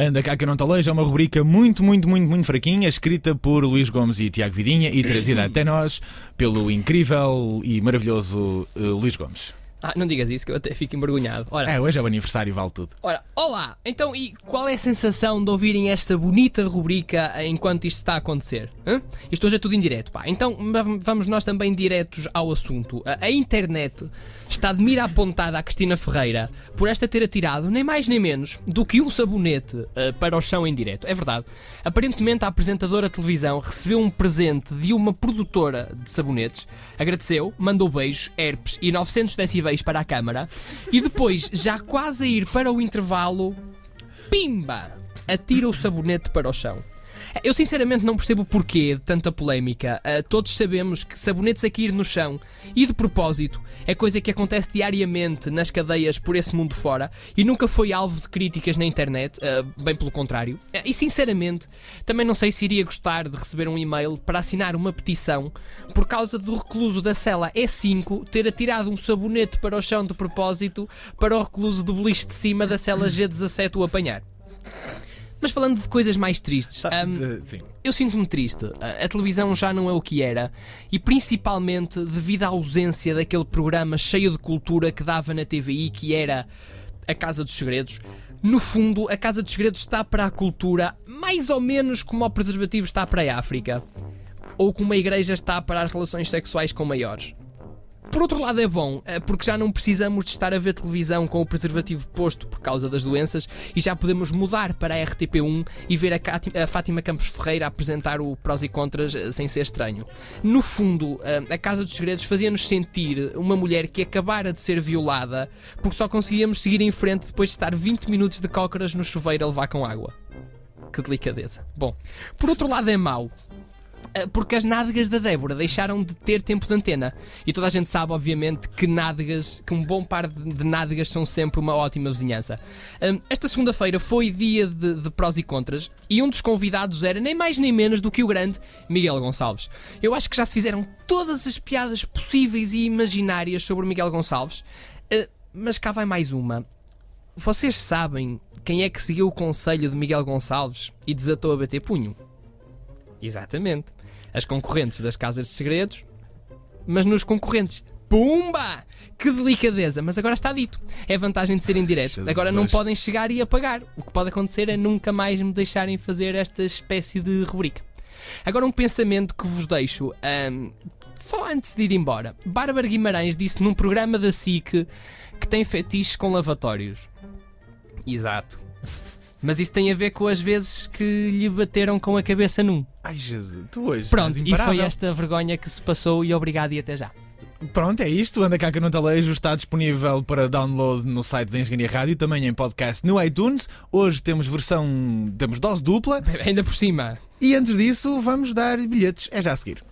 Anda cá que não te é uma rubrica muito, muito, muito, muito fraquinha, escrita por Luís Gomes e Tiago Vidinha e trazida até nós pelo incrível e maravilhoso uh, Luís Gomes. Ah, não digas isso que eu até fico envergonhado. Ora, É, hoje é o aniversário, vale tudo. ora, olá! Então, e qual é a sensação de ouvirem esta bonita rubrica enquanto isto está a acontecer? Hã? Isto hoje é tudo em direto, pá. Então va- vamos nós também diretos ao assunto. A, a internet está de mira apontada à Cristina Ferreira por esta ter atirado nem mais nem menos do que um sabonete ah, para o chão em direto. É verdade. Aparentemente a apresentadora de televisão recebeu um presente de uma produtora de sabonetes, agradeceu, mandou beijos, herpes e 900 decibéis para a câmara e depois, já quase a ir para o intervalo, pimba! Atira o sabonete para o chão. Eu sinceramente não percebo o porquê de tanta polémica. Ah, todos sabemos que sabonetes a cair no chão e de propósito é coisa que acontece diariamente nas cadeias por esse mundo fora e nunca foi alvo de críticas na internet, ah, bem pelo contrário. Ah, e sinceramente também não sei se iria gostar de receber um e-mail para assinar uma petição por causa do recluso da cela E5 ter atirado um sabonete para o chão de propósito para o recluso do beliche de cima da cela G17 o apanhar. Falando de coisas mais tristes, Tá, hum, de- sim. eu sinto-me triste. A, a televisão já não é o que era e principalmente devido à ausência daquele programa cheio de cultura que dava na TVI que era a Casa dos Segredos. No fundo, a Casa dos Segredos está para a cultura mais ou menos como o preservativo está para a África. Ou como a igreja está para as relações sexuais com maiores. Por outro lado é bom, eh, porque já não precisamos de estar a ver televisão com o preservativo posto por causa das doenças e já podemos mudar para a RTP1 e ver a, Fátima Campos Ferreira apresentar o prós e contras eh, sem ser estranho. No fundo, eh, a Casa dos Segredos fazia-nos sentir uma mulher que acabara de ser violada porque só conseguíamos seguir em frente depois de estar 20 minutos de cócoras no chuveiro a levar com água. Que delicadeza. Bom, por outro lado é mau. Uh, porque as nádegas da Débora deixaram de ter tempo de antena. E toda a gente sabe, obviamente, que nádegas, que um bom par de, de nádegas são sempre uma ótima vizinhança. Esta segunda-feira foi dia de, de prós e contras e um dos convidados era nem mais nem menos do que o grande Miguel Gonçalves. Eu acho que já se fizeram todas as piadas possíveis e imaginárias sobre Miguel Gonçalves, Uh, mas cá vai mais uma. Vocês sabem quem é que seguiu o conselho de Miguel Gonçalves e desatou a bater punho? Exatamente. As concorrentes das Casas de Segredos, mas nos concorrentes. Pumba! Que delicadeza! Mas agora está dito. É a vantagem de serem direto. Agora não podem chegar e apagar. O que pode acontecer é nunca mais me deixarem fazer esta espécie de rubrica. Agora um pensamento que vos deixo ahm, só antes de ir embora. Bárbara Guimarães disse num programa da SIC que tem fetiches com lavatórios. Exato. Mas isso tem a ver com as vezes que lhe bateram com a cabeça num. Ai, Jesus, tu hoje. Pronto, e foi esta vergonha que se passou e obrigado e até já. Pronto, é isto. Anda cá que não te leio. Está disponível para download no site da Engenharia Rádio, também em podcast no iTunes. Hoje temos versão. temos dose dupla. Ainda por cima. E antes disso, vamos dar bilhetes. É já a seguir.